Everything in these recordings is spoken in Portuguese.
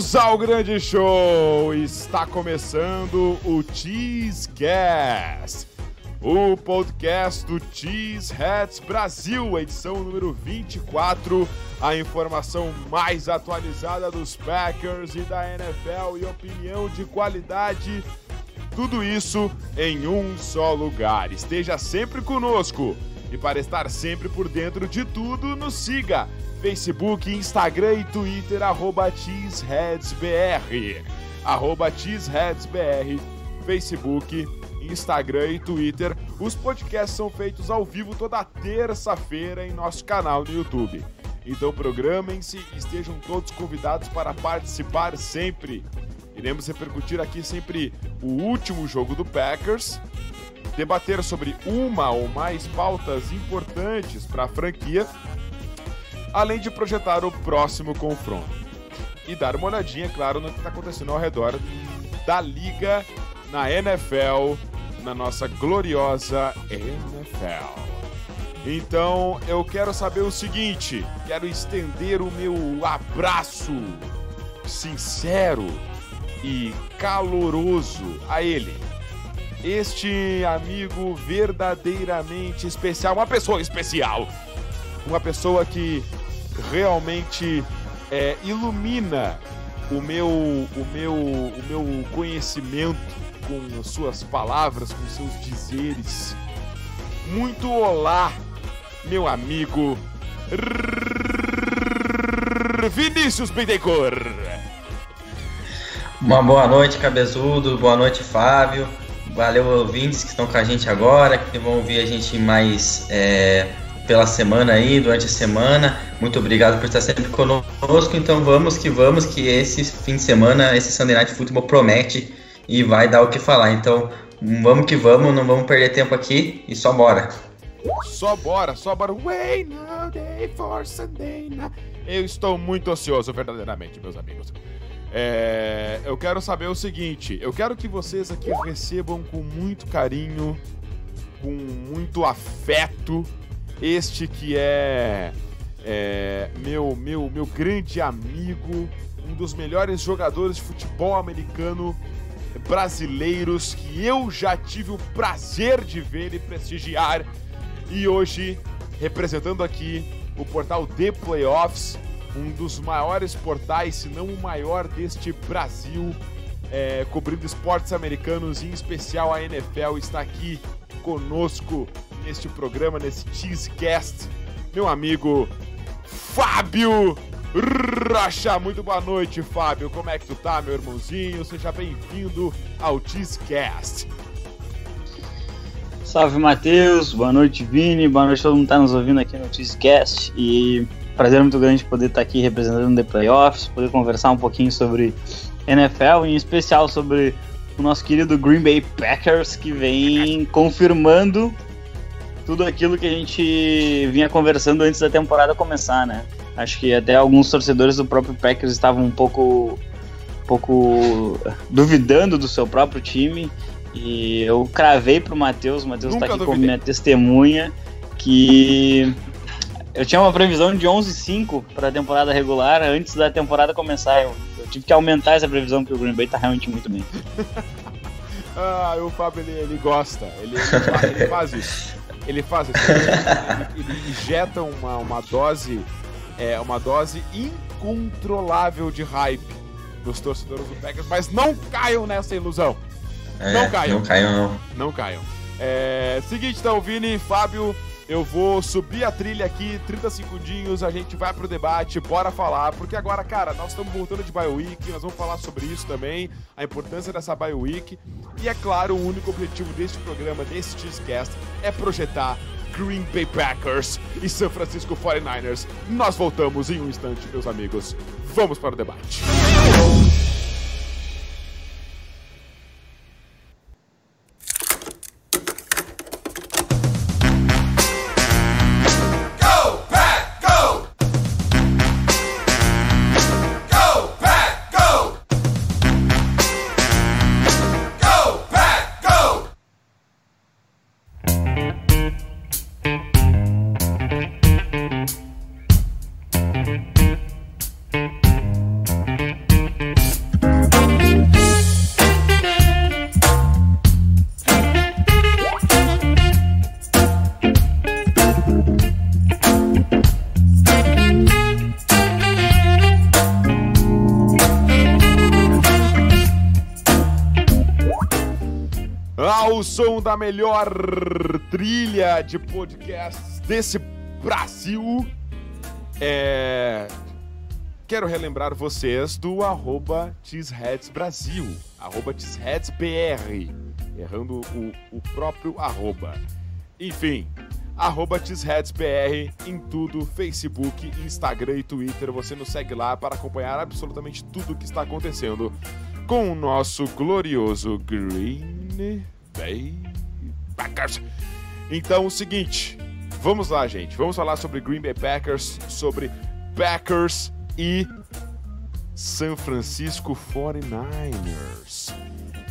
Bem-vindos ao grande show! Está começando o Cheesecast, o podcast do Cheeseheads Brasil, edição número 24, a informação mais atualizada dos Packers e da NFL e opinião de qualidade, tudo isso em um só lugar. Esteja sempre conosco e para estar sempre por dentro de tudo, nos siga Facebook, Instagram e Twitter, arroba cheeseheadsbr. Arroba cheeseheadsbr, Facebook, Instagram e Twitter. Os podcasts são feitos ao vivo toda terça-feira em nosso canal no YouTube. Então programem-se e estejam todos convidados para participar sempre. Iremos repercutir aqui sempre o último jogo do Packers, debater sobre uma ou mais pautas importantes para a franquia além de projetar o próximo confronto. E dar uma olhadinha, claro, no que está acontecendo ao redor da liga na NFL, na nossa gloriosa NFL. Então eu quero saber o seguinte: quero estender o meu abraço sincero e caloroso a ele. Este amigo verdadeiramente especial, uma pessoa especial, uma pessoa que realmente é, ilumina o meu, o, meu, o meu conhecimento com suas palavras, com seus dizeres. Muito olá, meu amigo Vinícius Bittencourt. Uma boa noite, cabezudo. Boa noite, Fábio. Valeu, ouvintes que estão com a gente agora, que vão ouvir a gente mais é, pela semana aí, durante a semana. Muito obrigado por estar sempre conosco. Então vamos que vamos, que esse fim de semana, esse Sunday Night Football promete e vai dar o que falar. Então vamos que vamos, não vamos perder tempo aqui e só bora. Só bora, só bora. Wait no day for Sunday night. Eu estou muito ansioso, verdadeiramente, meus amigos. É, eu quero saber o seguinte: eu quero que vocês aqui recebam com muito carinho, com muito afeto, este que é, é meu, meu, meu grande amigo, um dos melhores jogadores de futebol americano brasileiros que eu já tive o prazer de ver e prestigiar. E hoje, representando aqui o portal The Playoffs, um dos maiores portais, se não o maior deste Brasil, é, cobrindo esportes americanos, em especial a NFL, está aqui conosco neste programa, nesse Cheesecast, meu amigo Fábio Rocha. Muito boa noite, Fábio. Como é que tu tá, meu irmãozinho? Seja bem-vindo ao Cheesecast. Salve, Matheus. Boa noite, Vini. Boa noite todo mundo que tá nos ouvindo aqui no Cheesecast. E prazer muito grande poder estar aqui representando The Playoffs, poder conversar um pouquinho sobre NFL, em especial sobre o nosso querido Green Bay Packers, que vem confirmando tudo aquilo que a gente vinha conversando antes da temporada começar, né? Acho que até alguns torcedores do próprio Packers estavam um pouco, um pouco duvidando do seu próprio time. E eu cravei pro Matheus, o Matheus tá aqui duvidei. como minha testemunha, que eu tinha uma previsão de 11-5 para a temporada regular antes da temporada começar. Eu, eu, tive que aumentar essa previsão porque o Green Bay tá realmente muito bem. ah, o Fábio ele, ele gosta, ele, ele, ele faz isso. Ele faz isso. Ele, ele, injeta uma, uma dose. É, uma dose incontrolável de hype dos torcedores do Packers, mas não caiam nessa ilusão. É, não caiam. Não caiam, não. Não caiam. É, seguinte, então, Vini, Fábio, eu vou subir a trilha aqui, 30 segundinhos, a gente vai pro debate, bora falar, porque agora, cara, nós estamos voltando de BioWeek, nós vamos falar sobre isso também, a importância dessa BioWeek, e é claro, o único objetivo deste programa, desse Cheesecast, é projetar Green Bay Packers e San Francisco 49ers. Nós voltamos em um instante, meus amigos. Vamos para o debate. o som da melhor trilha de podcasts desse Brasil. É... Quero relembrar vocês do arroba Brasil, arroba BR, errando o, o próprio arroba. Enfim, arroba BR em tudo, Facebook, Instagram e Twitter. Você nos segue lá para acompanhar absolutamente tudo o que está acontecendo com o nosso glorioso Green Packers. Então, o seguinte, vamos lá, gente. Vamos falar sobre Green Bay Packers, sobre Packers e San Francisco 49ers.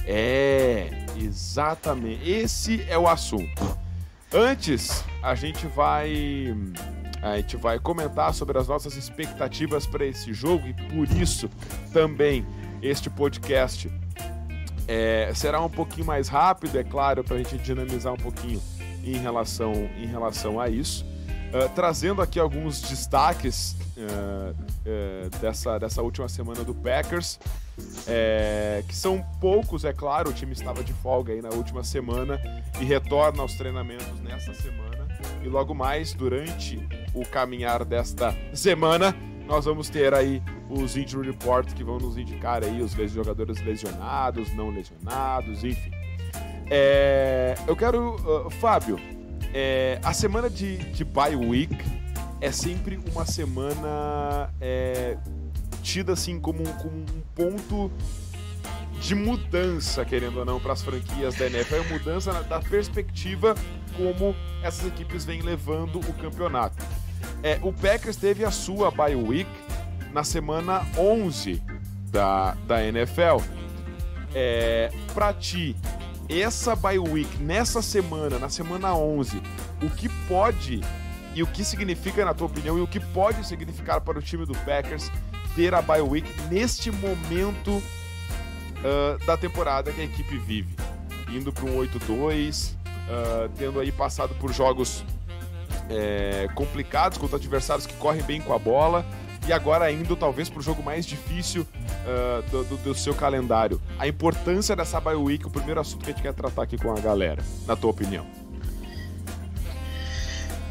É, exatamente. Esse é o assunto. Antes, a gente vai a gente vai comentar sobre as nossas expectativas para esse jogo e por isso também este podcast é, será um pouquinho mais rápido, é claro, para a gente dinamizar um pouquinho em relação, em relação a isso. Uh, trazendo aqui alguns destaques uh, uh, dessa, dessa última semana do Packers, é, que são poucos, é claro, o time estava de folga aí na última semana e retorna aos treinamentos nessa semana. E logo mais, durante o caminhar desta semana, nós vamos ter aí os injury reports que vão nos indicar aí os jogadores lesionados, não lesionados, enfim. É, eu quero, uh, Fábio, é, a semana de, de bye week é sempre uma semana é, tida assim como, como um ponto de mudança, querendo ou não, para as franquias da NFL, é mudança da perspectiva como essas equipes vêm levando o campeonato. É, o Packers teve a sua bye week na semana 11 da, da NFL. É, para ti, essa bye week nessa semana, na semana 11, o que pode e o que significa, na tua opinião, e o que pode significar para o time do Packers ter a bye week neste momento uh, da temporada que a equipe vive? Indo para um 8-2, uh, tendo aí passado por jogos é, complicados contra adversários que correm bem com a bola e agora indo talvez para o jogo mais difícil uh, do, do, do, seu calendário. A importância dessa bye week, o primeiro assunto que a gente quer tratar aqui com a galera, na tua opinião.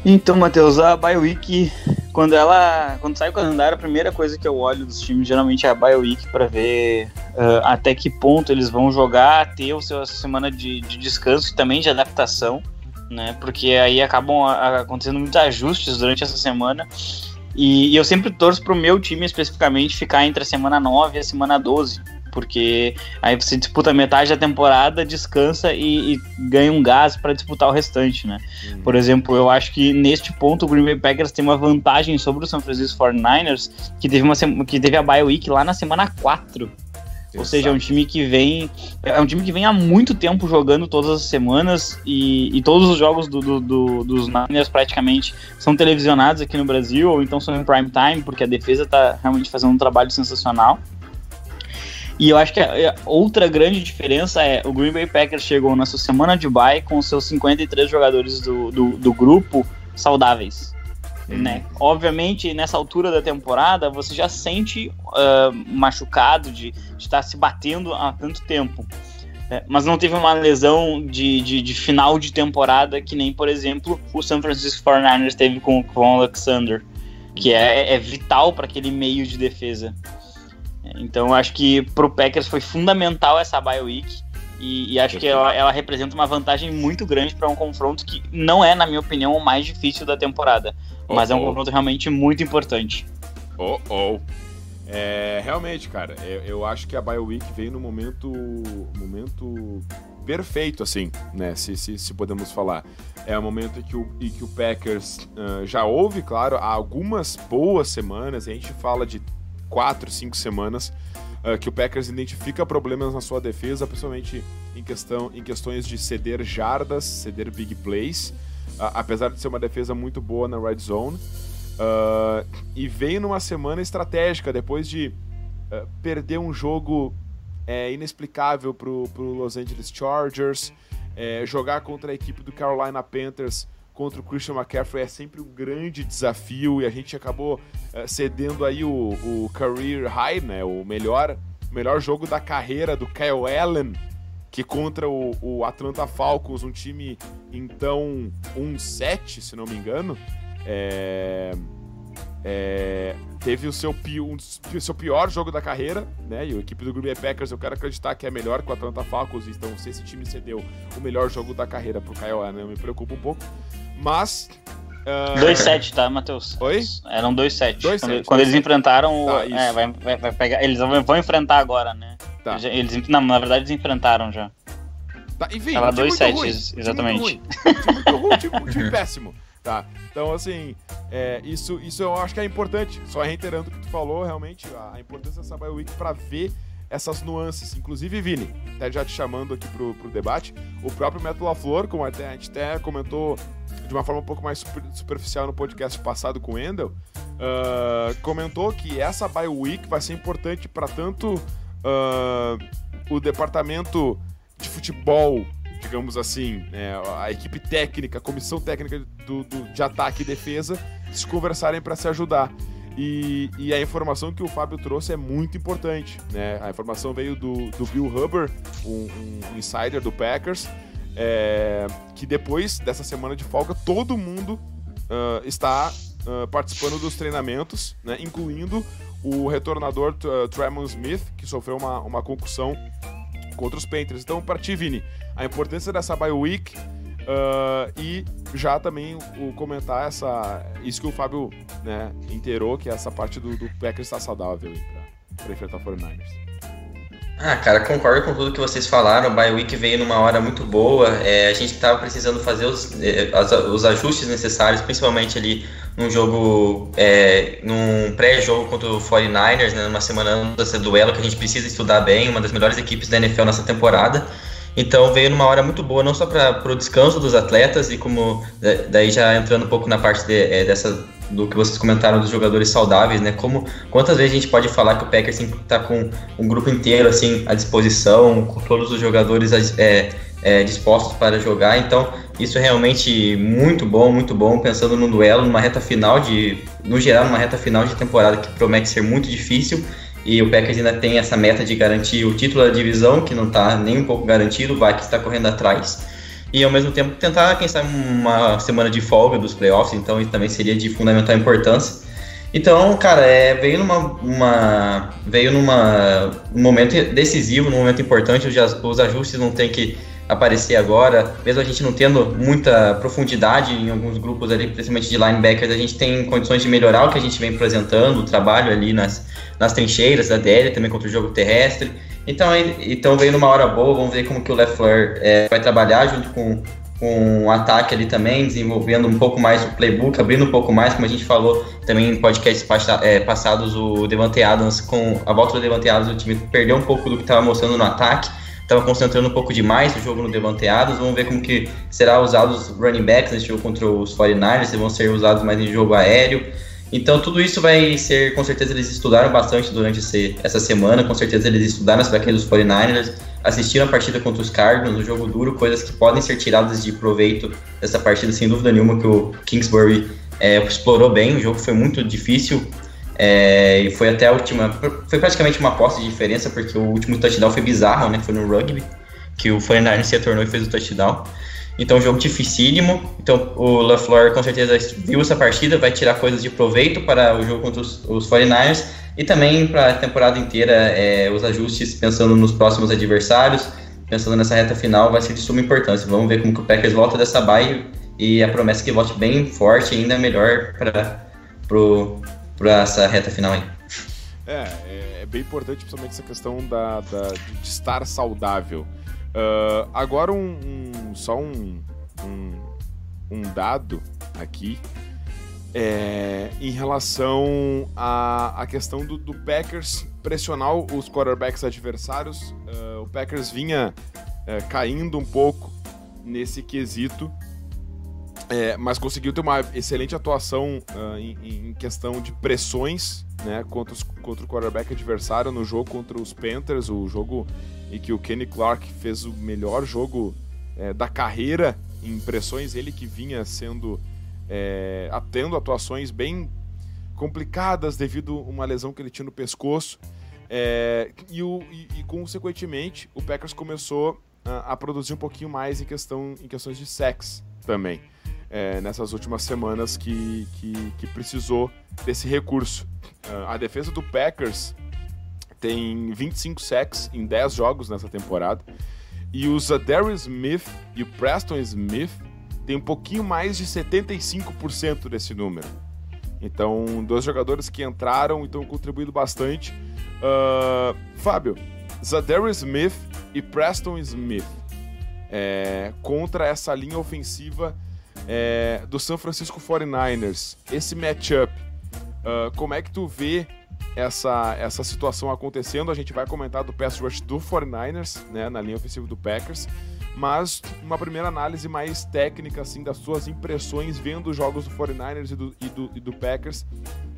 Então, Matheus, a bye week, quando ela, quando sai o calendário, a primeira coisa que eu olho dos times geralmente é a bye week para ver uh, até que ponto eles vão jogar, ter o seu semana de, de descanso e também de adaptação né? Porque aí acabam acontecendo muitos ajustes durante essa semana. E, e eu sempre torço para o meu time especificamente ficar entre a semana 9 e a semana 12. Porque aí você disputa metade da temporada, descansa e, e ganha um gás para disputar o restante, né? Uhum. Por exemplo, eu acho que neste ponto o Green Bay Packers tem uma vantagem sobre o San Francisco 49ers, que teve, uma, que teve a bye week lá na semana 4 ou seja, é um time que vem. É um time que vem há muito tempo jogando todas as semanas e, e todos os jogos do, do, do, dos Niners praticamente são televisionados aqui no Brasil, ou então são em prime time, porque a defesa está realmente fazendo um trabalho sensacional. E eu acho que a, a outra grande diferença é o Green Bay Packers chegou nessa semana de bye com seus 53 jogadores do, do, do grupo saudáveis. Né? Obviamente, nessa altura da temporada, você já sente uh, machucado de, estar se batendo há tanto tempo. É, mas não teve uma lesão de, de, de, final de temporada que nem, por exemplo, o San Francisco 49ers teve com, com o Alexander, que é, é vital para aquele meio de defesa. Então, acho que para o Packers foi fundamental essa bye week. E, e acho que ela, ela, representa uma vantagem muito grande para um confronto que não é, na minha opinião, o mais difícil da temporada. Oh, mas é um oh. confronto realmente muito importante. Oh, oh. É, realmente, cara, eu, eu acho que a BioWeek veio no momento, momento perfeito, assim, né? Se, se, se podemos falar. É o momento em que o, em que o Packers uh, já houve, claro, há algumas boas semanas, a gente fala de quatro, cinco semanas, uh, que o Packers identifica problemas na sua defesa, principalmente em, questão, em questões de ceder jardas, ceder big plays, uh, apesar de ser uma defesa muito boa na red zone. Uh, e veio numa semana estratégica, depois de perder um jogo é, inexplicável para o Los Angeles Chargers, é, jogar contra a equipe do Carolina Panthers contra o Christian McCaffrey é sempre um grande desafio e a gente acabou uh, cedendo aí o, o career high, né, o melhor, melhor jogo da carreira do Kyle Allen que contra o, o Atlanta Falcons, um time então 1-7, se não me engano, é, é, teve o seu, um, o seu pior jogo da carreira, né? E a equipe do Green Bay Packers, eu quero acreditar que é melhor que o Atlanta Falcons, então se esse time cedeu o melhor jogo da carreira pro Kyle Allen, me preocupa um pouco. Mas 2-7, uh... tá, Matheus? Oi? Eram 2-7. Quando, quando eles enfrentaram. Tá, é, vai, vai, vai, pegar. Eles vão enfrentar agora, né? Tá. Eles, não, na verdade eles enfrentaram já. Tá, enfim, Tava 2-7, exatamente. Time muito ruim, time, muito ruim, time péssimo. Tá? Então, assim, é, isso, isso eu acho que é importante. Só reiterando o que tu falou, realmente, a, a importância dessa Bio Week para ver essas nuances. Inclusive, Vini, até já te chamando aqui pro, pro debate, o próprio Metal LaFleur, como até, a gente até comentou de uma forma um pouco mais super, superficial no podcast passado com o Endel, uh, comentou que essa Bio Week vai ser importante para tanto uh, o departamento de futebol digamos assim, é, a equipe técnica, a comissão técnica do, do, de ataque e defesa se conversarem para se ajudar. E, e, a informação que o Fábio trouxe é muito importante. Né? A informação veio do, do Bill Huber, um, um insider do Packers, é, que depois dessa semana de folga, todo mundo uh, está uh, participando dos treinamentos, né? incluindo o retornador uh, Tremon Smith, que sofreu uma, uma concussão contra os Panthers. Então, para ti, Vini, a importância dessa bye week uh, e já também o comentar essa isso que o Fábio né, inteirou, que é essa parte do, do Packers estar saudável para enfrentar o 49ers. Ah, cara, concordo com tudo que vocês falaram. O bye week veio numa hora muito boa. É, a gente estava precisando fazer os, é, os ajustes necessários, principalmente ali num jogo, é, num pré-jogo contra o 49ers, né, numa semana antes desse duelo que a gente precisa estudar bem, uma das melhores equipes da NFL nessa temporada. Então veio numa hora muito boa, não só para o descanso dos atletas e como daí já entrando um pouco na parte de, é, dessa do que vocês comentaram dos jogadores saudáveis, né? Como quantas vezes a gente pode falar que o Packers sempre está com um grupo inteiro assim à disposição, com todos os jogadores é, é, dispostos para jogar. Então isso é realmente muito bom, muito bom. Pensando no duelo, numa reta final de, no geral, numa reta final de temporada que promete ser muito difícil. E o Packers ainda tem essa meta de garantir o título da divisão, que não está nem um pouco garantido, vai que está correndo atrás e ao mesmo tempo tentar, quem sabe, uma semana de folga dos playoffs, então isso também seria de fundamental importância. Então, cara, é, veio numa uma, veio numa um momento decisivo, num momento importante, os, os ajustes não tem que aparecer agora, mesmo a gente não tendo muita profundidade em alguns grupos ali, principalmente de linebackers, a gente tem condições de melhorar o que a gente vem apresentando, o trabalho ali nas, nas trincheiras da DL, também contra o jogo terrestre. Então, então veio numa hora boa, vamos ver como que o LeFleur é, vai trabalhar junto com, com o ataque ali também, desenvolvendo um pouco mais o playbook, abrindo um pouco mais, como a gente falou também em podcasts é, passados, o Devante Adams, com a volta do Devante Adams, o time perdeu um pouco do que estava mostrando no ataque, estava concentrando um pouco demais o jogo no Devante Adams, vamos ver como que será usado os running backs nesse jogo contra os 49ers, se vão ser usados mais em jogo aéreo, então tudo isso vai ser, com certeza eles estudaram bastante durante esse, essa semana, com certeza eles estudaram as fraquezas dos 49ers, assistiram a partida contra os Cardinals, um jogo duro, coisas que podem ser tiradas de proveito dessa partida, sem dúvida nenhuma, que o Kingsbury é, explorou bem, o jogo foi muito difícil, é, e foi até a última, foi praticamente uma posse de diferença, porque o último touchdown foi bizarro, né, foi no rugby, que o 49ers se retornou e fez o touchdown. Então, um jogo dificílimo. Então, o LaFleur com certeza viu essa partida, vai tirar coisas de proveito para o jogo contra os, os 49ers e também para a temporada inteira, é, os ajustes pensando nos próximos adversários, pensando nessa reta final, vai ser de suma importância. Vamos ver como que o Packers volta dessa bye e a promessa é que volte bem forte ainda melhor para essa reta final aí. É, é, é, bem importante, principalmente essa questão da, da de estar saudável. Uh, agora um, um só um, um, um, dado aqui é, em relação à, questão do, do, Packers pressionar os quarterbacks adversários. Uh, o Packers vinha uh, caindo um pouco nesse quesito, é, mas conseguiu ter uma excelente atuação em, em, questão de pressões né, contra, os, contra o quarterback adversário no jogo contra os Panthers, o jogo e que o Kenny Clark fez o melhor jogo é, da carreira em impressões, ele que vinha sendo é, tendo atuações bem complicadas devido a uma lesão que ele tinha no pescoço. É, e, o, e, e, consequentemente o Packers começou a, a produzir um pouquinho mais em, questão, em questões de sex também. É, nessas últimas semanas que, que, que precisou desse recurso. Uh, a defesa do Packers tem 25 sacks em 10 jogos nessa temporada. E o Zadarius Smith e o Preston Smith têm um pouquinho mais de 75% desse número. Então, dois jogadores que entraram e estão contribuindo bastante. Uh, Fábio, Zadarius Smith e Preston Smith é, contra essa linha ofensiva é, do San Francisco 49ers. Esse matchup, uh, como é que tu vê essa, essa situação acontecendo. A gente vai comentar do pass rush do 49ers, né, na linha ofensiva do Packers, mas uma primeira análise mais técnica, assim, das suas impressões vendo os jogos do 49ers e do, e do, e do Packers,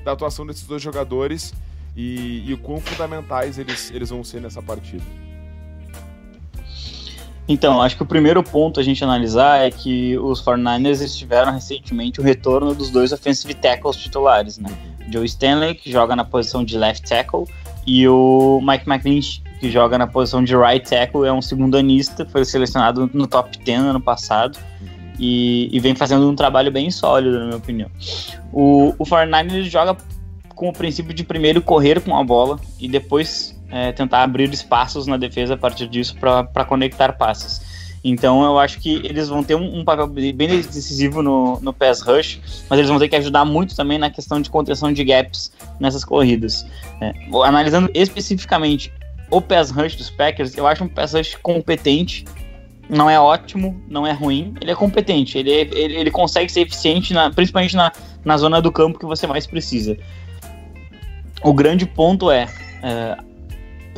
da atuação desses dois jogadores e, e o quão fundamentais eles, eles vão ser nessa partida. Então, acho que o primeiro ponto a gente analisar é que os 49ers tiveram recentemente o retorno dos dois offensive tackles titulares, né? Joe Stanley, que joga na posição de left tackle, e o Mike McGlinch, que joga na posição de right tackle, é um segundo anista, foi selecionado no top 10 ano passado e, e, vem fazendo um trabalho bem sólido, na minha opinião. O, o 49 joga com o princípio de primeiro correr com a bola e depois é, tentar abrir espaços na defesa a partir disso para conectar passes. Então eu acho que eles vão ter um, um, papel bem decisivo no, no pass rush, mas eles vão ter que ajudar muito também na questão de contenção de gaps nessas corridas. É, analisando especificamente o pass rush dos Packers, eu acho um pass rush competente. Não é ótimo, não é ruim, ele é competente, ele, é, ele, ele consegue ser eficiente, na, principalmente na, na zona do campo que você mais precisa. O grande ponto é, é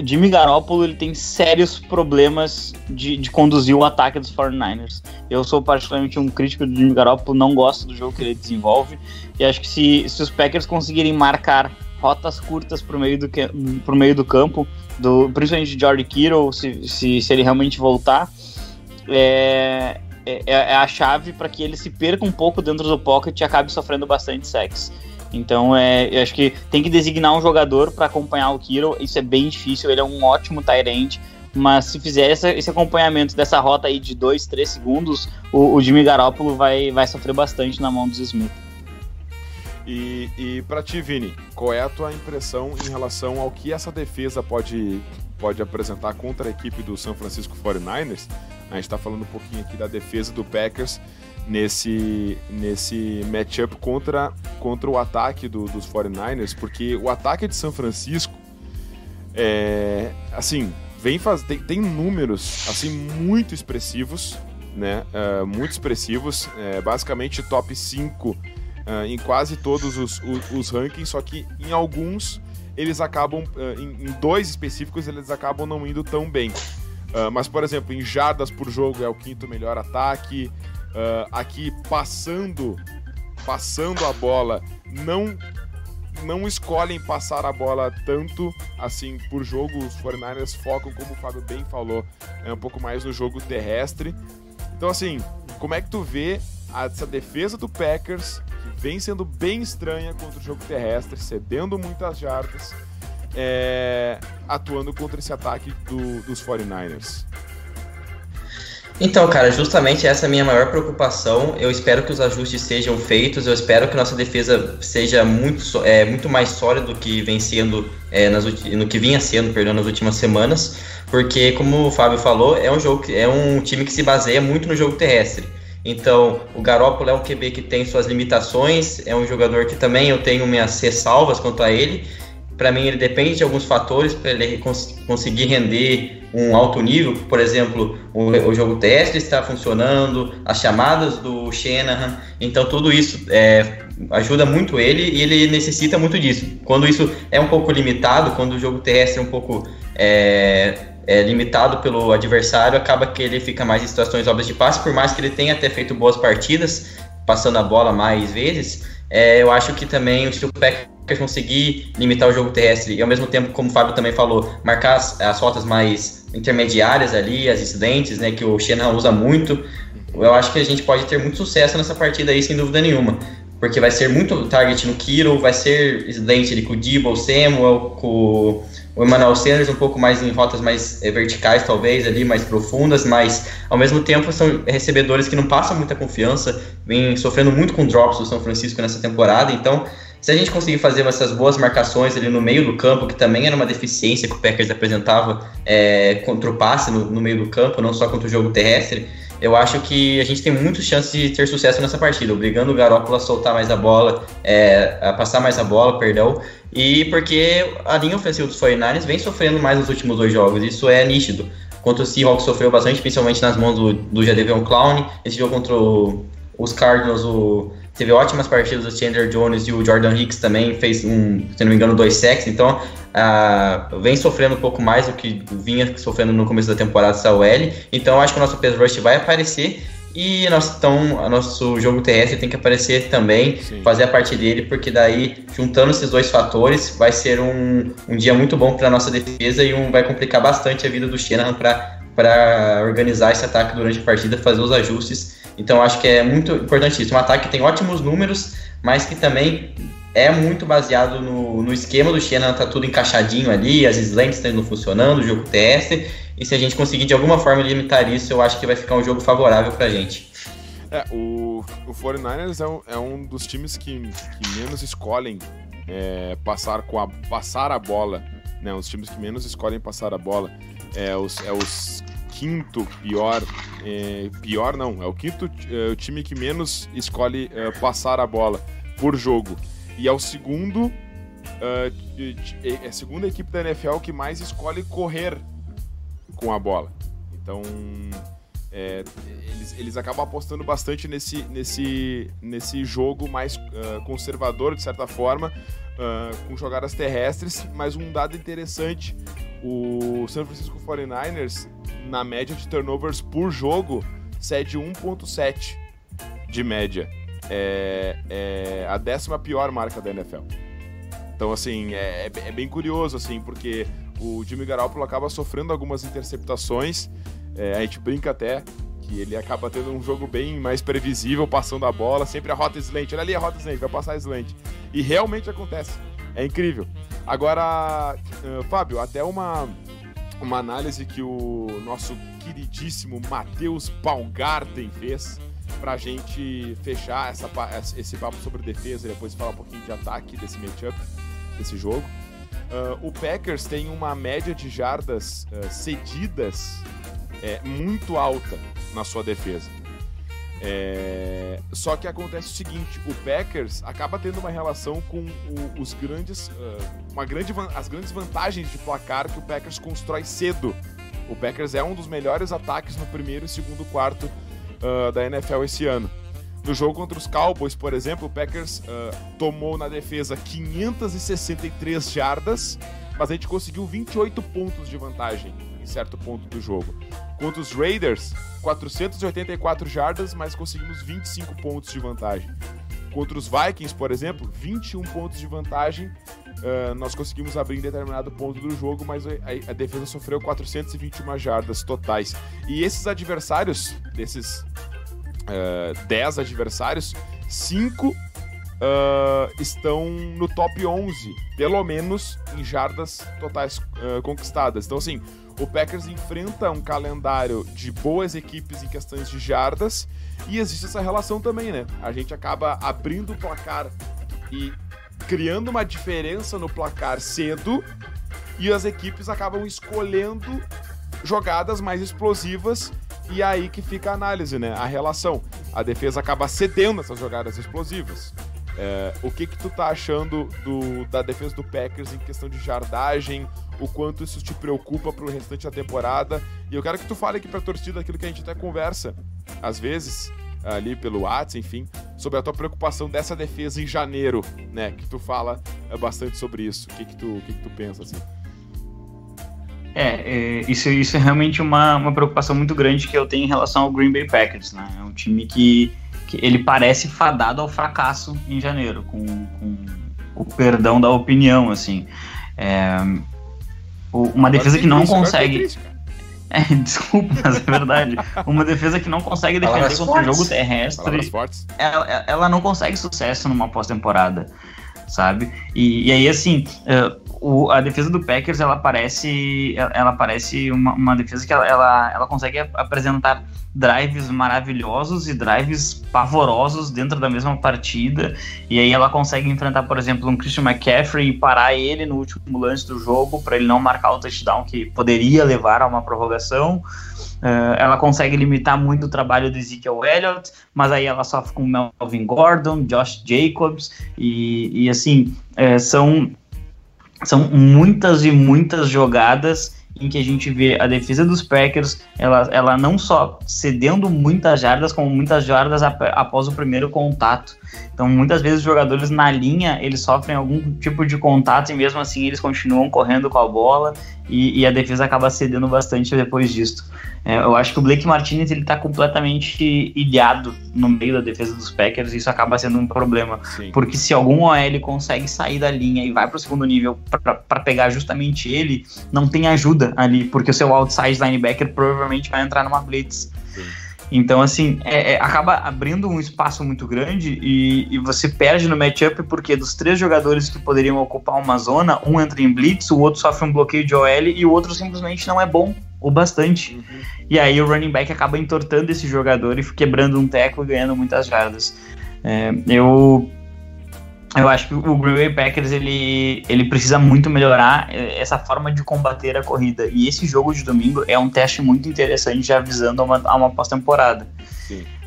Jimmy Garoppolo ele tem sérios problemas de, de conduzir o ataque dos 49ers. Eu sou particularmente um crítico do Jimmy Garoppolo, não gosto do jogo que ele desenvolve. E acho que se, se os Packers conseguirem marcar rotas curtas o meio, do, pro meio do campo, do, principalmente de George Kittle, se, se, se ele realmente voltar, é, é, é a chave para que ele se perca um pouco dentro do pocket e acabe sofrendo bastante sacks. Então, é, eu acho que tem que designar um jogador para acompanhar o Kiro. Isso é bem difícil. Ele é um ótimo Tyrant. Mas se fizer essa, esse acompanhamento dessa rota aí de 2, 3 segundos, o, o Jimmy Garoppolo vai, vai sofrer bastante na mão dos Smith. E, e para ti, Vini, qual é a tua impressão em relação ao que essa defesa pode, pode apresentar contra a equipe do San Francisco 49ers? A gente está falando um pouquinho aqui da defesa do Packers nesse, nesse matchup contra, contra o ataque do, dos 49ers, porque o ataque de São Francisco é assim, vem faz, tem, tem números assim muito expressivos, né? Uh, muito expressivos, é, basicamente top 5 uh, é, em quase todos os, os, os, rankings, só que em alguns eles acabam, em, em, dois específicos, eles acabam não indo tão bem. mas, por exemplo, em jardas por jogo é o quinto melhor ataque, uh, aqui passando passando a bola, não não escolhem passar a bola tanto assim por jogo. Os 49ers focam, como o Fábio bem falou, é um pouco mais no jogo terrestre. Então, assim, como é que tu vê essa defesa do Packers, que vem sendo bem estranha contra o jogo terrestre, cedendo muitas jardas, é, atuando contra esse ataque do, dos 49ers? Então, cara, justamente essa é a minha maior preocupação. Eu espero que os ajustes sejam feitos, eu espero que nossa defesa seja muito, é, muito mais sólida do que vem sendo é, nas, no que vinha sendo, perdão, nas últimas semanas, porque como o Fábio falou, é um jogo é um time que se baseia muito no jogo terrestre. Então, o Garópolo é um QB que tem suas limitações, é um jogador que também eu tenho minhas ressalvas quanto a ele, para mim ele depende de alguns fatores para ele cons conseguir render um alto nível, por exemplo, o, o, jogo teste está funcionando, as chamadas do Shanahan, então tudo isso é, ajuda muito ele e ele necessita muito disso. Quando isso é um pouco limitado, quando o jogo terrestre é um pouco é, é limitado pelo adversário, acaba que ele fica mais em situações óbvias de passe, por mais que ele tenha até feito boas partidas, passando a bola mais vezes, é, eu acho que também o Packers conseguir limitar o jogo terrestre e ao mesmo tempo, como o Fábio também falou, marcar as, as rotas mais intermediárias ali, as incidentes, né, que o Shanahan usa muito, eu acho que a gente pode ter muito sucesso nessa partida aí, sem dúvida nenhuma. Porque vai ser muito target no Kiro, vai ser incidente ali com o Debo, Samuel, com, o Emmanuel Sanders um pouco mais em rotas mais é, verticais, talvez, ali, mais profundas, mas ao mesmo tempo são recebedores que não passam muita confiança, vêm sofrendo muito com drops do São Francisco nessa temporada, então se a gente conseguir fazer essas boas marcações ali no meio do campo, que também era uma deficiência que o Packers apresentava é, contra o passe no, no meio do campo, não só contra o jogo terrestre, eu acho que a gente tem muitas chances de ter sucesso nessa partida, obrigando o Garoppolo a soltar mais a bola, é, a passar mais a bola, perdão, e porque a linha ofensiva dos 49ers vem sofrendo mais nos últimos dois jogos, isso é nítido. Contra o Seahawks sofreu bastante, principalmente nas mãos do, do Jadeveon Clown, esse jogo contra o, os Cardinals, o teve ótimas partidas do Chandler Jones e o Jordan Hicks também fez um, se não me engano, dois sacks, então uh, vem sofrendo um pouco mais do que vinha sofrendo no começo da temporada essa OL, então acho que o nosso pass rush vai aparecer e nós, então, nosso jogo terrestre tem que aparecer também, Sim. fazer a parte dele, porque daí, juntando esses dois fatores, vai ser um, um dia muito bom para a nossa defesa e um, vai complicar bastante a vida do Shanahan para organizar esse ataque durante a partida, fazer os ajustes então acho que é muito importante isso. Um ataque que tem ótimos números, mas que também é muito baseado no, no esquema do Shannon, tá tudo encaixadinho ali, as slants estão funcionando, o jogo TS, e se a gente conseguir de alguma forma limitar isso, eu acho que vai ficar um jogo favorável pra gente. É, o, o 49ers é um, é um dos times que, que menos escolhem é, passar, com a, passar a bola, né? Os times que menos escolhem passar a bola. É os, é os quinto pior. É, pior não, é o quinto é, o time que menos escolhe é, passar a bola por jogo. E é o segundo. É, é a segunda equipe da NFL que mais escolhe correr com a bola. Então. É, eles, eles acabam apostando bastante nesse, nesse, nesse jogo mais uh, conservador, de certa forma, uh, com jogadas terrestres. Mas um dado interessante: o San Francisco 49ers na média de turnovers por jogo, cede 1.7 de média. É, é, a décima pior marca da NFL. Então, assim, é, é, bem curioso, assim, porque o Jimmy Garoppolo acaba sofrendo algumas interceptações. É, a gente brinca até que ele acaba tendo um jogo bem mais previsível, passando a bola, sempre a rota slant. Olha ali a rota slant, vai passar slant. E realmente acontece. É incrível. Agora, uh, Fábio, até uma, uma análise que o nosso queridíssimo Matheus Baumgarten fez pra gente fechar essa, esse papo sobre defesa e depois falar um pouquinho de ataque desse matchup, desse jogo. Uh, o Packers tem uma média de jardas uh, cedidas é, muito alta na sua defesa. É... Só que acontece o seguinte: o Packers acaba tendo uma relação com os grandes, uh, uma grande, as grandes vantagens de placar que o Packers constrói cedo. O Packers é um dos melhores ataques no primeiro e segundo quarto uh, da NFL esse ano. No jogo contra os Cowboys, por exemplo, o Packers uh, tomou na defesa 563 jardas, mas a gente conseguiu 28 pontos de vantagem em certo ponto do jogo. Contra os Raiders, 484 jardas, mas conseguimos 25 pontos de vantagem. Contra os Vikings, por exemplo, 21 pontos de vantagem. Uh, nós conseguimos abrir em determinado ponto do jogo, mas a, a, defesa sofreu 421 jardas totais. E esses adversários, desses uh, ah, 10 adversários, 5 uh, ah, estão no top 11, pelo menos em jardas totais uh, conquistadas. Então, assim, o Packers enfrenta um calendário de boas equipes em questões de jardas e existe essa relação também, né? A gente acaba abrindo o placar e criando uma diferença no placar cedo e as equipes acabam escolhendo jogadas mais explosivas e é aí que fica a análise, né? A relação. A defesa acaba cedendo essas jogadas explosivas. É, o que que tu tá achando do, da defesa do Packers em questão de jardagem, o quanto isso te preocupa pro restante da temporada, e eu quero que tu fale aqui pra torcida aquilo que a gente até conversa, às vezes, ali pelo WhatsApp, enfim, sobre a tua preocupação dessa defesa em janeiro, né, que tu fala é, bastante sobre isso, o que que tu, o que que tu pensa, assim? É, é, isso, isso é realmente uma, uma preocupação muito grande que eu tenho em relação ao Green Bay Packers, né, é um time que ele parece fadado ao fracasso em janeiro, com, com o perdão da opinião, assim. É, uma defesa que não consegue. É, desculpa, mas é verdade. Uma defesa que não consegue defender contra o jogo terrestre. Ela, ela não consegue sucesso numa pós-temporada. sabe? E, e aí, assim, uh, o, a defesa do Packers, ela parece, ela parece uma, uma defesa que ela, ela, ela consegue apresentar drives maravilhosos e drives pavorosos dentro da mesma partida. E aí ela consegue enfrentar, por exemplo, um Christian McCaffrey e parar ele no último lance do jogo para ele não marcar o touchdown que poderia levar a uma prorrogação. Uh, ela consegue limitar muito o trabalho do Ezekiel Elliott, mas aí ela sofre com Melvin Gordon, Josh Jacobs e, e assim, é, são são muitas e muitas jogadas em que a gente vê a defesa dos Packers, ela, ela não só cedendo muitas jardas, como muitas jardas ap após o primeiro contato. Então, muitas vezes os jogadores na linha, eles sofrem algum tipo de contato e mesmo assim eles continuam correndo com a bola e, e a defesa acaba cedendo bastante depois disso. É, eu acho que o Blake Martinez ele tá completamente ilhado no meio da defesa dos Packers e isso acaba sendo um problema. Sim. Porque se algum OL consegue sair da linha e vai para o segundo nível para pegar justamente ele, não tem ajuda ali, porque o seu outside linebacker provavelmente vai entrar numa blitz. Então, assim, é, é, acaba abrindo um espaço muito grande e, e, você perde no matchup porque dos três jogadores que poderiam ocupar uma zona, um entra em blitz, o outro sofre um bloqueio de OL e o outro simplesmente não é bom o bastante. Uhum. E aí o running back acaba entortando esse jogador e quebrando um teco e ganhando muitas jardas. É, eu eu acho que o Green Bay Packers ele, ele precisa muito melhorar é, essa forma de combater a corrida. E esse jogo de domingo é um teste muito interessante, já avisando a uma, a uma pós-temporada.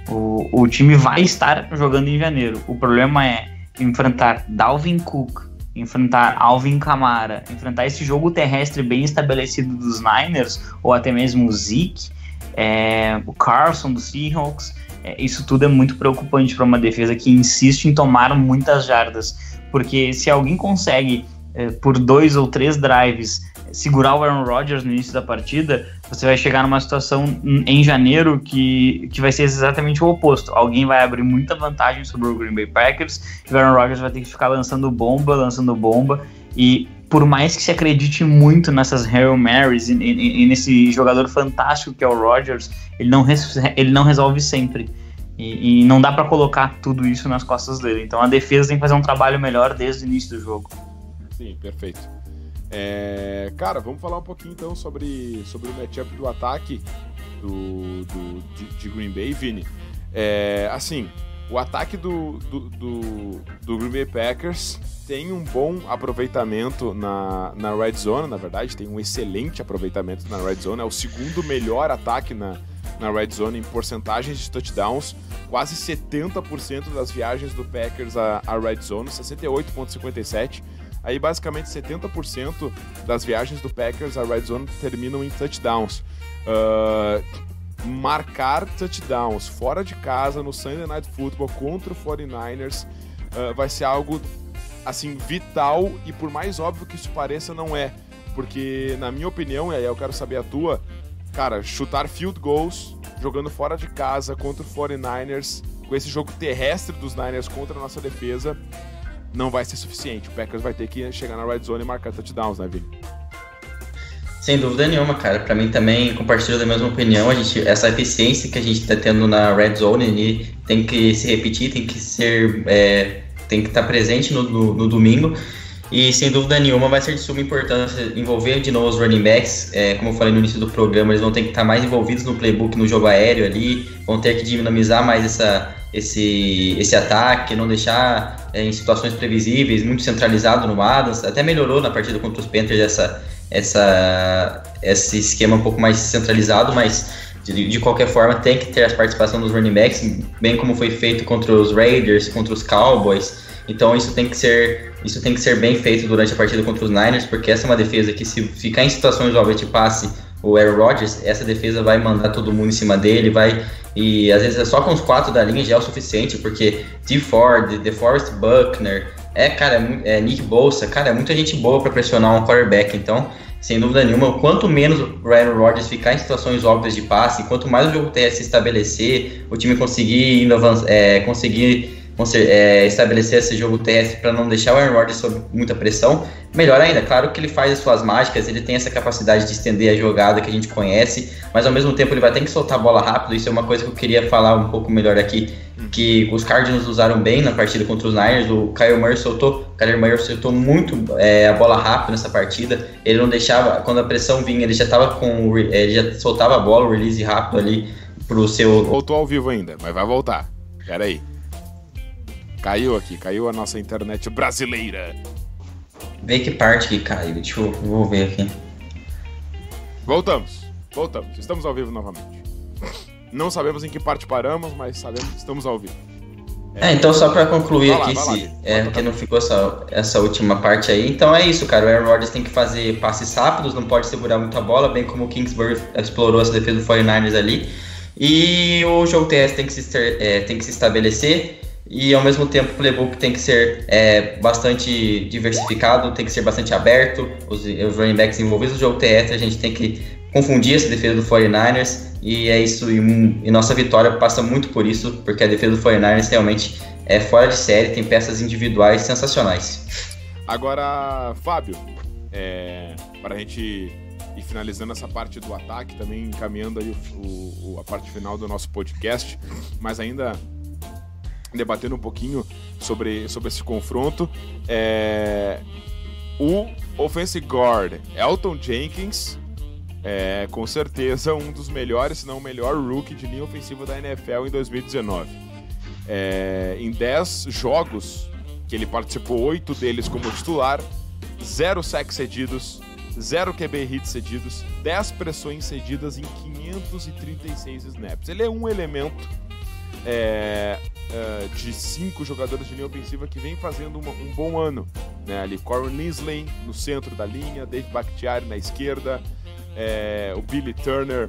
O, o time vai estar jogando em janeiro. O problema é enfrentar Dalvin Cook, enfrentar Alvin Kamara, enfrentar esse jogo terrestre bem estabelecido dos Niners, ou até mesmo o Zeke, é, o Carson dos Seahawks isso tudo é muito preocupante para uma defesa que insiste em tomar muitas jardas, porque se alguém consegue é, por dois ou três drives segurar o Aaron Rodgers no início da partida, você vai chegar numa situação em janeiro que, que vai ser exatamente o oposto. Alguém vai abrir muita vantagem sobre o Green Bay Packers e o Aaron Rodgers vai ter que ficar lançando bomba, lançando bomba. E por mais que se acredite muito nessas Hail Marys e, e, e, nesse jogador fantástico que é o Rodgers, ele não, ele não resolve sempre. E, e não dá para colocar tudo isso nas costas dele. Então a defesa tem que fazer um trabalho melhor desde o início do jogo. Sim, perfeito. É, cara, vamos falar um pouquinho então sobre, sobre o matchup do ataque do, do de, de, Green Bay, Vini. É, assim, o ataque do, do, do, do Green Bay Packers tem um bom aproveitamento na, na red zone, na verdade, tem um excelente aproveitamento na red zone, é o segundo melhor ataque na, na red zone em porcentagens de touchdowns, quase 70% das viagens do Packers à, à red zone, 68,57%. Aí basicamente 70% das viagens do Packers à red zone terminam em touchdowns. Uh, marcar touchdowns fora de casa no Sunday Night Football contra o 49ers uh, vai ser algo assim, vital e por mais óbvio que isso pareça, não é. Porque, na minha opinião, e aí eu quero saber a tua, cara, chutar field goals jogando fora de casa contra o 49ers, com esse jogo terrestre dos Niners contra a nossa defesa, não vai ser suficiente. O Packers vai ter que chegar na red zone e marcar touchdowns, né, Vini? Sem dúvida nenhuma, cara. Para mim também compartilho da mesma opinião. A gente, essa eficiência que a gente está tendo na red zone tem que se repetir, tem que ser é, tem que estar presente no, no, no, domingo. E sem dúvida nenhuma vai ser de suma importância envolver de novo os running backs. É, como eu falei no início do programa, eles vão ter que estar mais envolvidos no playbook, no jogo aéreo ali, vão ter que dinamizar mais essa, esse, esse ataque, não deixar é, em situações previsíveis, muito centralizado no Adams. Até melhorou na partida contra os Panthers essa, essa, esse esquema um pouco mais centralizado, mas de, de, qualquer forma, tem que ter a participação dos running backs, bem como foi feito contra os Raiders, contra os Cowboys. Então isso tem que ser isso tem que ser bem feito durante a partida contra os Niners, porque essa é uma defesa que se ficar em situações óbvias de passe o Aaron Rodgers, essa defesa vai mandar todo mundo em cima dele, vai e às vezes é só com os quatro da linha já é o suficiente, porque D Ford, DeForest Buckner, é cara, é, é Nick Bolsa, cara, é muita gente boa para pressionar um quarterback, então sem dúvida nenhuma. Quanto menos o Aaron Rodgers ficar em situações óbvias de passe, quanto mais o jogo terrestre se estabelecer, o time conseguir, é, conseguir é, estabelecer esse jogo terrestre para não deixar o Aaron Rodgers sob muita pressão, melhor ainda. Claro que ele faz as suas mágicas, ele tem essa capacidade de estender a jogada que a gente conhece, mas ao mesmo tempo ele vai ter que soltar a bola rápido. Isso é uma coisa que eu queria falar um pouco melhor aqui, que os Cardinals usaram bem na partida contra os Niners. O Kyle Murray soltou, o Kyle Murray soltou muito é, a bola rápido nessa partida. Ele não deixava, quando a pressão vinha, ele já estava com, ele já soltava a bola, o release rápido ali pro seu. Voltou ao vivo ainda, mas vai voltar. Pera aí. Caiu aqui, caiu a nossa internet brasileira. Vê que parte que caiu, deixa eu vou ver aqui. Voltamos, voltamos, estamos ao vivo novamente. Não sabemos em que parte paramos, mas sabemos que estamos ao vivo. É, então só para concluir aqui, lá, se, é, porque não ficou essa, essa última parte aí. Então é isso, cara. O Aaron Rodgers tem que fazer passes rápidos, não pode segurar muita bola, bem como o Kingsbury explorou essa defesa do 49ers ali. E o jogo TS tem que se, é, tem que se estabelecer e ao mesmo tempo o playbook tem que ser é, bastante diversificado, tem que ser bastante aberto, os, os running backs envolvidos no jogo terrestre, a gente tem que confundir essa defesa do 49ers e é isso, e, e, nossa vitória passa muito por isso, porque a defesa do 49ers realmente é fora de série, tem peças individuais sensacionais. Agora, Fábio, é, para a gente ir finalizando essa parte do ataque, também encaminhando aí o, o, a parte final do nosso podcast, mas ainda debatendo um pouquinho sobre, sobre esse confronto. É, o offensive guard Elton Jenkins é com certeza um dos melhores, se não o melhor rookie de linha ofensiva da NFL em 2019. É, em 10 jogos que ele participou, 8 deles como titular, 0 sacks cedidos, 0 QB hits cedidos, 10 pressões cedidas em 536 snaps. Ele é um elemento é, é, de cinco jogadores de linha ofensiva que vem fazendo uma, um bom ano. Né? Ali, Corin Linsley no centro da linha, Dave Bakhtiari na esquerda, é, o Billy Turner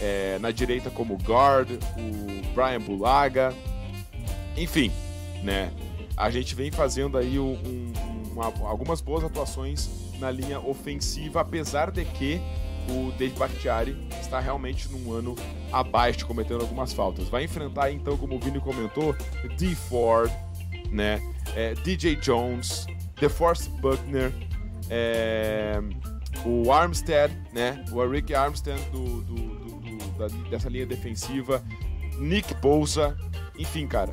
é, na direita como guard, o Brian Bulaga, enfim, né? A gente vem fazendo aí um, um, uma, algumas boas atuações na linha ofensiva, apesar de que o Dave Bakhtiari está realmente num ano abaixo, cometendo algumas faltas. Vai enfrentar, então, como o Vini comentou, D. Ford, né? É, DJ Jones, DeForest Buckner, é, o Armstead, né? O Rick Armstead do, do, do, do da, dessa linha defensiva, Nick Bosa, enfim, cara.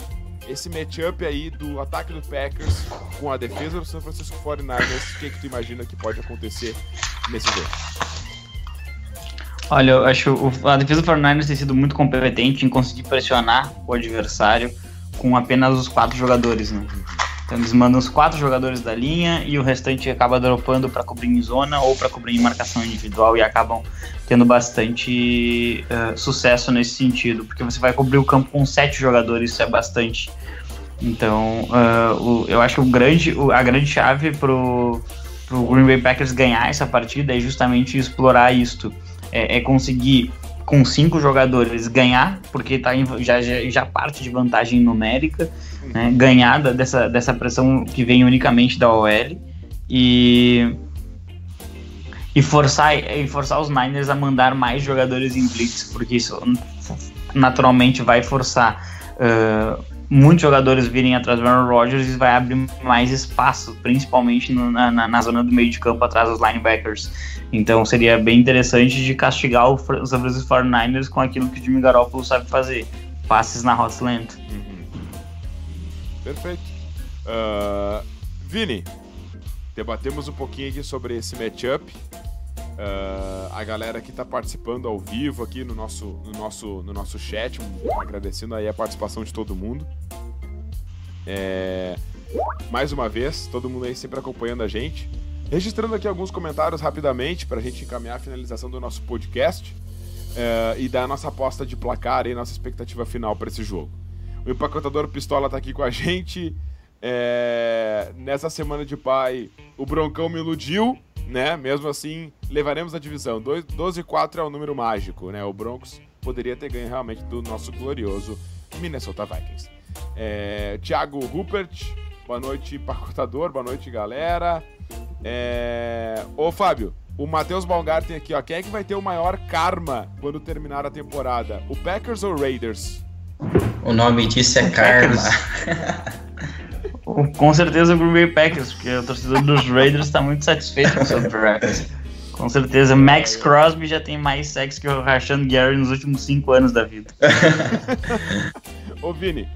Esse matchup aí do ataque do Packers com a defesa do San Francisco 49ers, o que, que tu imagina que pode acontecer nesse jogo? Olha, eu acho o, a defesa do 49ers tem sido muito competente em conseguir pressionar o adversário com apenas os quatro jogadores, né? Então eles mandam os quatro jogadores da linha e o restante acaba dropando para cobrir em zona ou para cobrir em marcação individual e acabam tendo bastante uh, sucesso nesse sentido, porque você vai cobrir o campo com sete jogadores, isso é bastante. Então, uh, o, eu acho que o grande, o, a grande chave pro, pro Green Bay Packers ganhar essa partida é justamente explorar isto é, é conseguir com cinco jogadores ganhar, porque tá em, já, já, já, parte de vantagem numérica, né, ganhar dessa, dessa pressão que vem unicamente da OL e, e, forçar, e forçar os Niners a mandar mais jogadores em blitz, porque isso naturalmente vai forçar uh, muitos jogadores virem atrás do Aaron Rodgers e vai abrir mais espaço, principalmente no, na, na, zona do meio de campo atrás dos linebackers. Então seria bem interessante de castigar os San Francisco 49ers com aquilo que o Jimmy Garoppolo sabe fazer, passes na hot length. Uhum. Perfeito. Uh, Vini, debatemos um pouquinho aqui sobre esse matchup. Uh, a galera que está participando ao vivo aqui no nosso, no nosso, no nosso chat, agradecendo aí a participação de todo mundo. É, mais uma vez, todo mundo aí sempre acompanhando a gente. Registrando aqui alguns comentários rapidamente para a gente encaminhar a finalização do nosso podcast é, e dar a nossa aposta de placar e nossa expectativa final para esse jogo. O empacotador Pistola está aqui com a gente. É, nessa semana de pai, o Broncão me iludiu né? Mesmo assim, levaremos a divisão. 12 e 4 é o número mágico, né? O Broncos poderia ter ganho realmente do nosso glorioso Minnesota Vikings. É, Thiago Rupert, boa noite, pacotador, boa noite, galera. É... Ô, Fábio, o Matheus Baumgarten aqui, ó. Quem é que vai ter o maior karma quando terminar a temporada? O Packers ou Raiders? O nome disso é Karma. com certeza o Green Bay Packers, porque o torcedor dos Raiders está muito satisfeito com o seu draft. Com certeza, Max Crosby já tem mais sexo que o Rashan Gary nos últimos cinco anos da vida. Ô Vini,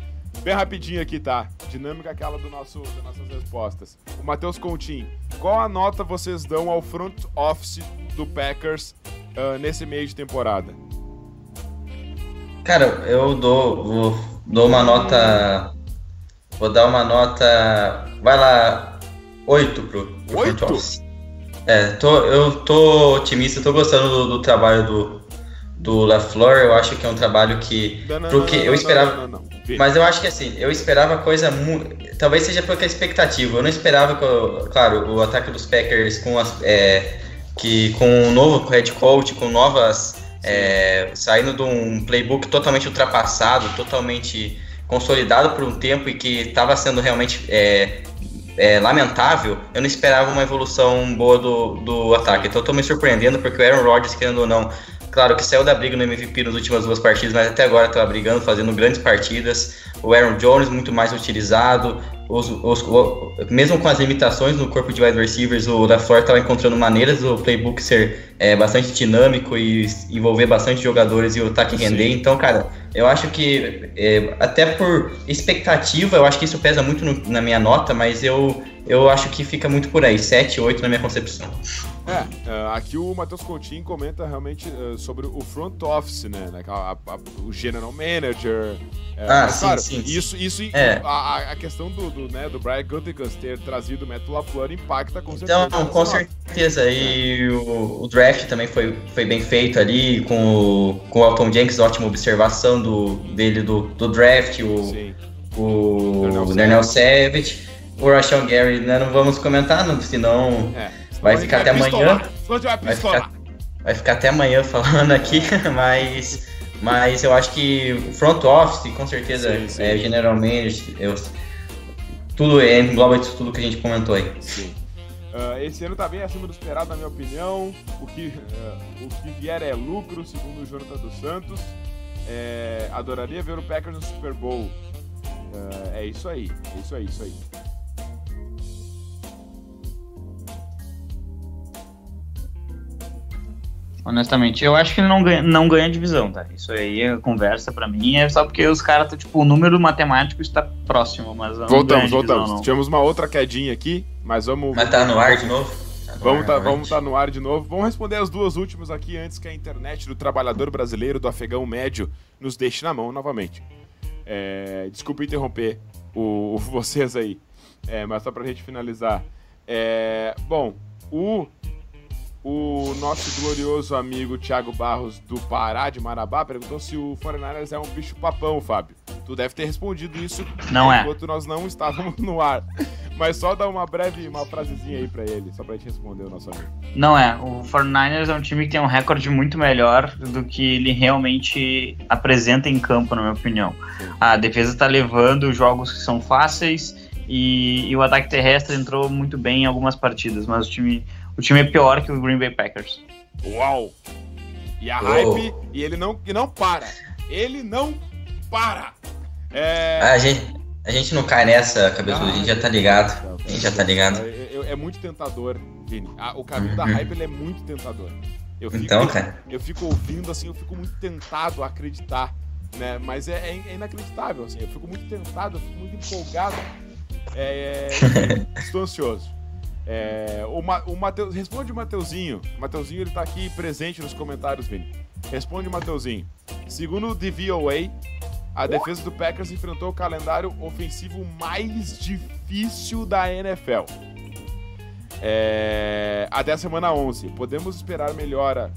bem rapidinho aqui, tá? Dinâmica aquela do nosso, das nossas respostas. O Matheus Coutinho, qual a nota vocês dão ao front office do Packers uh, nesse meio de temporada? Cara, eu dou, vou, dou uma nota. Vou dar uma nota. Vai lá, 8 pro, pro 8? front office. É, tô, eu tô otimista, tô gostando do, do trabalho do, do LaFleur. Eu acho que é um trabalho que. Não, não, pro não, que não, eu esperava. Mas eu acho que assim, eu esperava coisa muito. Talvez seja pela expectativa. Eu não esperava que, eu- claro, o ataque dos Packers com as. é, que com um novo head coach, com novas. é, saindo de um playbook totalmente ultrapassado, totalmente consolidado por um tempo e que estava sendo realmente é, é, lamentável, eu não esperava uma evolução boa do, do ataque. Então eu tô me surpreendendo porque o Aaron Rodgers, querendo ou não, claro que saiu da briga no MVP nas últimas duas partidas, mas até agora tá brigando, fazendo grandes partidas. O Aaron Jones muito mais utilizado. Os, os- o- mesmo com as limitações no corpo de wide receivers, o LaFleur estava encontrando maneiras do playbook ser é, bastante dinâmico e envolver bastante jogadores e o ataque Sim. render. Então, cara, eu acho que é, até por expectativa, eu acho que isso pesa muito no- na minha nota, mas eu, eu acho que fica muito por aí, 7, 8 na minha concepção. É, uh, aqui o Matheus Coutinho comenta realmente uh, sobre o front office, né? né, a- a- o general manager. é, Ah, mas, sim, claro, sim, sim. Isso, isso É. a, a- questão do, do, né, do Brian Gutekunst ter trazido o Matt LaFleur impacta com certeza. Então, com certeza. E o, o draft também foi, foi bem feito ali, com o, com o Alton Jenkins, ótima observação do, dele do, do draft, o, Sim. o Darnell Savage, o Rashawn Gary, né, não vamos comentar, não, senão É. Vai ficar até amanhã. pistolar. Vai Vai ficar- vai ficar até amanhã falando aqui, mas, mas eu acho que o front office, com certeza, Sim, sim. é general manager, eu, tudo é, engloba isso tudo que a gente comentou aí. Sim. Ah, esse ano tá bem acima do esperado, na minha opinião. O que, ah, o que vier é lucro, segundo o Jonathan dos Santos. É, adoraria ver o Packers no Super Bowl. Ah, é isso aí, é isso aí, isso aí. Honestamente, eu acho que ele não ganha, não ganha divisão, tá? Isso aí é conversa pra mim, é só porque os caras, tipo, o número matemático está próximo, mas Voltamos, divisão, voltamos. não. Tivemos uma outra quedinha aqui, mas vamos. Mas tá no ar de novo? Tá no Vamos ar, tá, vamos tá no ar de novo. Vamos responder as duas últimas aqui antes que a internet do trabalhador brasileiro, do afegão médio, nos deixe na mão novamente. É, desculpa interromper o, o- vocês aí, é, mas só pra gente finalizar. É, bom, o, o nosso glorioso amigo Thiago Barros do Pará, de Marabá, perguntou se o 49ers é um bicho papão, Fábio. Tu deve ter respondido isso Não é. enquanto nós não estávamos no ar. Mas só dá uma breve, uma frasezinha aí pra ele, só pra gente responder o nosso amigo. Não é. O 49ers é um time que tem um recorde muito melhor do que ele realmente apresenta em campo, na minha opinião. A defesa tá levando jogos que são fáceis e, e o ataque terrestre entrou muito bem em algumas partidas, mas o time, o time é pior que o Green Bay Packers. Uau! E a Oh. hype, e ele não, e não para. Ele não para. É. Ah, a, gente, a gente não cai nessa, cabeçudo, a gente já tá ligado. A gente já tá ligado. É, é- é muito tentador, Vini. Ah, o caminho da Uhum. hype ele é muito tentador. Eu fico, Então, cara. eu fico ouvindo assim, eu fico muito tentado a acreditar, né? Mas é, é- é inacreditável, assim. Eu fico muito tentado, eu fico muito empolgado. É, é, estou ansioso. É, o, Ma, o Mateus, responde o Mateuzinho. O Mateuzinho ele tá aqui presente nos comentários, Vini. Responde o Mateuzinho. Segundo o DVOA, a defesa do Packers enfrentou o calendário ofensivo mais difícil da NFL. É, até a semana 11. Podemos esperar melhora,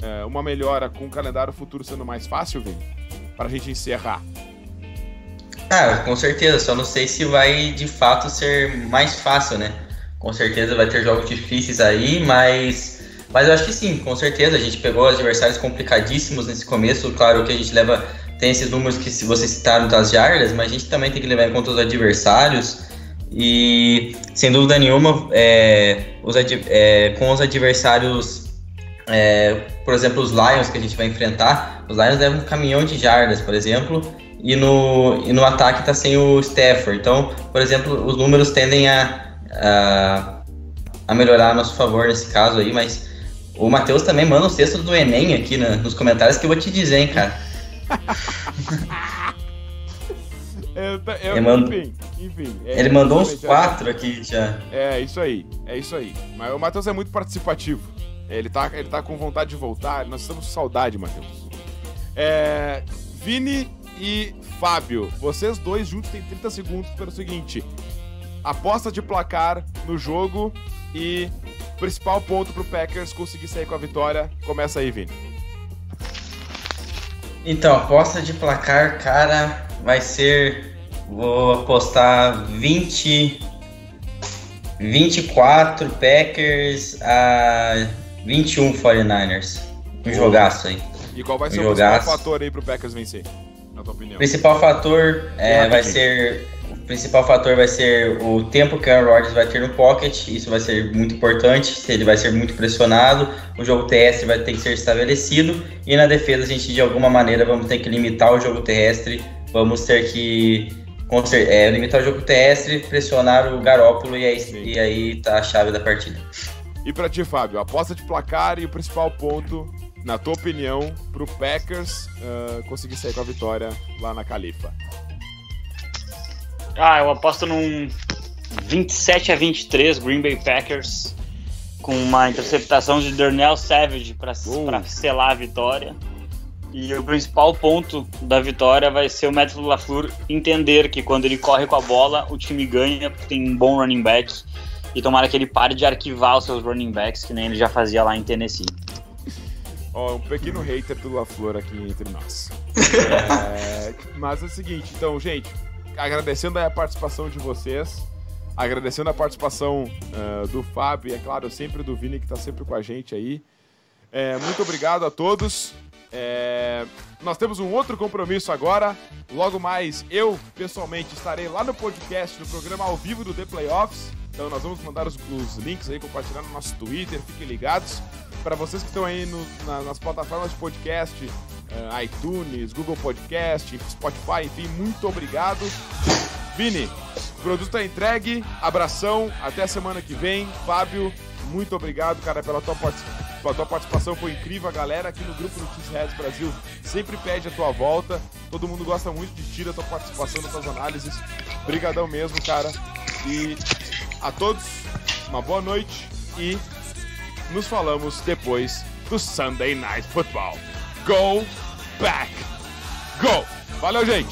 é, uma melhora com o calendário futuro sendo mais fácil, Vini? Pra gente encerrar. Ah, com certeza, só não sei se vai de fato ser mais fácil, né? Com certeza vai ter jogos difíceis aí, mas. Mas eu acho que sim, com certeza. A gente pegou adversários complicadíssimos nesse começo. Claro que a gente leva. Tem esses números que vocês citaram das jardas, mas a gente também tem que levar em conta os adversários. E sem dúvida nenhuma, é, os é, com os adversários, é, por exemplo, os Lions que a gente vai enfrentar, os Lions levam um caminhão de jardas, por exemplo. e no, e no ataque tá sem o Stafford. Então, por exemplo, os números tendem a, a, a melhorar a nosso favor nesse caso aí, mas o Matheus também manda os textos do Enem aqui na, nos comentários que eu vou te dizer, hein, cara. eu, eu, mando... enfim, enfim. É, ele mandou uns quatro aqui já. É, isso aí, é isso aí. Mas o Matheus é muito participativo. Ele tá, ele tá com vontade de voltar. Nós estamos com saudade, Matheus. É, Vini e Fábio, vocês dois juntos têm 30 segundos pelo seguinte: aposta de placar no jogo e principal ponto pro Packers conseguir sair com a vitória. Começa aí, Vini. Então, aposta de placar, cara, vai ser. Vou apostar 20. 24 Packers a 21 49ers. Um jogaço aí. E qual vai ser um o principal fator aí pro Packers vencer? Na tua opinião? Principal fator é, vai ser. O principal fator vai ser o tempo que o Aaron Rodgers vai ter no pocket. Isso vai ser muito importante. Ele vai ser muito pressionado, o jogo terrestre vai ter que ser estabelecido. E na defesa, a gente de alguma maneira vamos ter que limitar o jogo terrestre. Vamos ter que é, limitar o jogo terrestre, pressionar o Garópolo e aí, e aí tá a chave da partida. E para ti, Fábio, aposta de placar e o principal ponto na tua opinião, pro Packers uh, conseguir sair com a vitória lá na Califa? Ah, eu aposto num 27 a 23 Green Bay Packers com uma interceptação de Darnell Savage para uh. selar a vitória. E o principal ponto da vitória vai ser o método LaFleur entender que quando ele corre com a bola, o time ganha porque tem um bom running back. E tomara que ele pare de arquivar os seus running backs, que nem ele já fazia lá em Tennessee. Ó, um pequeno hater do LaFleur aqui entre nós. é, mas é o seguinte, então, gente, agradecendo a participação de vocês, agradecendo a participação uh, do Fábio e, é claro, sempre do Vini, que está sempre com a gente aí. É, muito obrigado a todos. É, nós temos um outro compromisso agora. Logo mais, eu pessoalmente estarei lá no podcast, no programa ao vivo do The Playoffs. Então nós vamos mandar os, os links aí, compartilhar no nosso Twitter, fiquem ligados. Para vocês que estão aí no, na, nas plataformas de podcast, iTunes, Google Podcast, Spotify, enfim, muito obrigado. Vini, produto é entregue, abração, até semana que vem. Fábio, muito obrigado, cara, pela tua, pela tua participação, foi incrível. A galera aqui no grupo Notícias Redes Brasil sempre pede a tua volta. Todo mundo gosta muito de ti, da tua participação, das tuas análises. Obrigadão mesmo, cara. E a todos, uma boa noite e nos falamos depois do Sunday Night Football. Go back, go! Valeu, gente!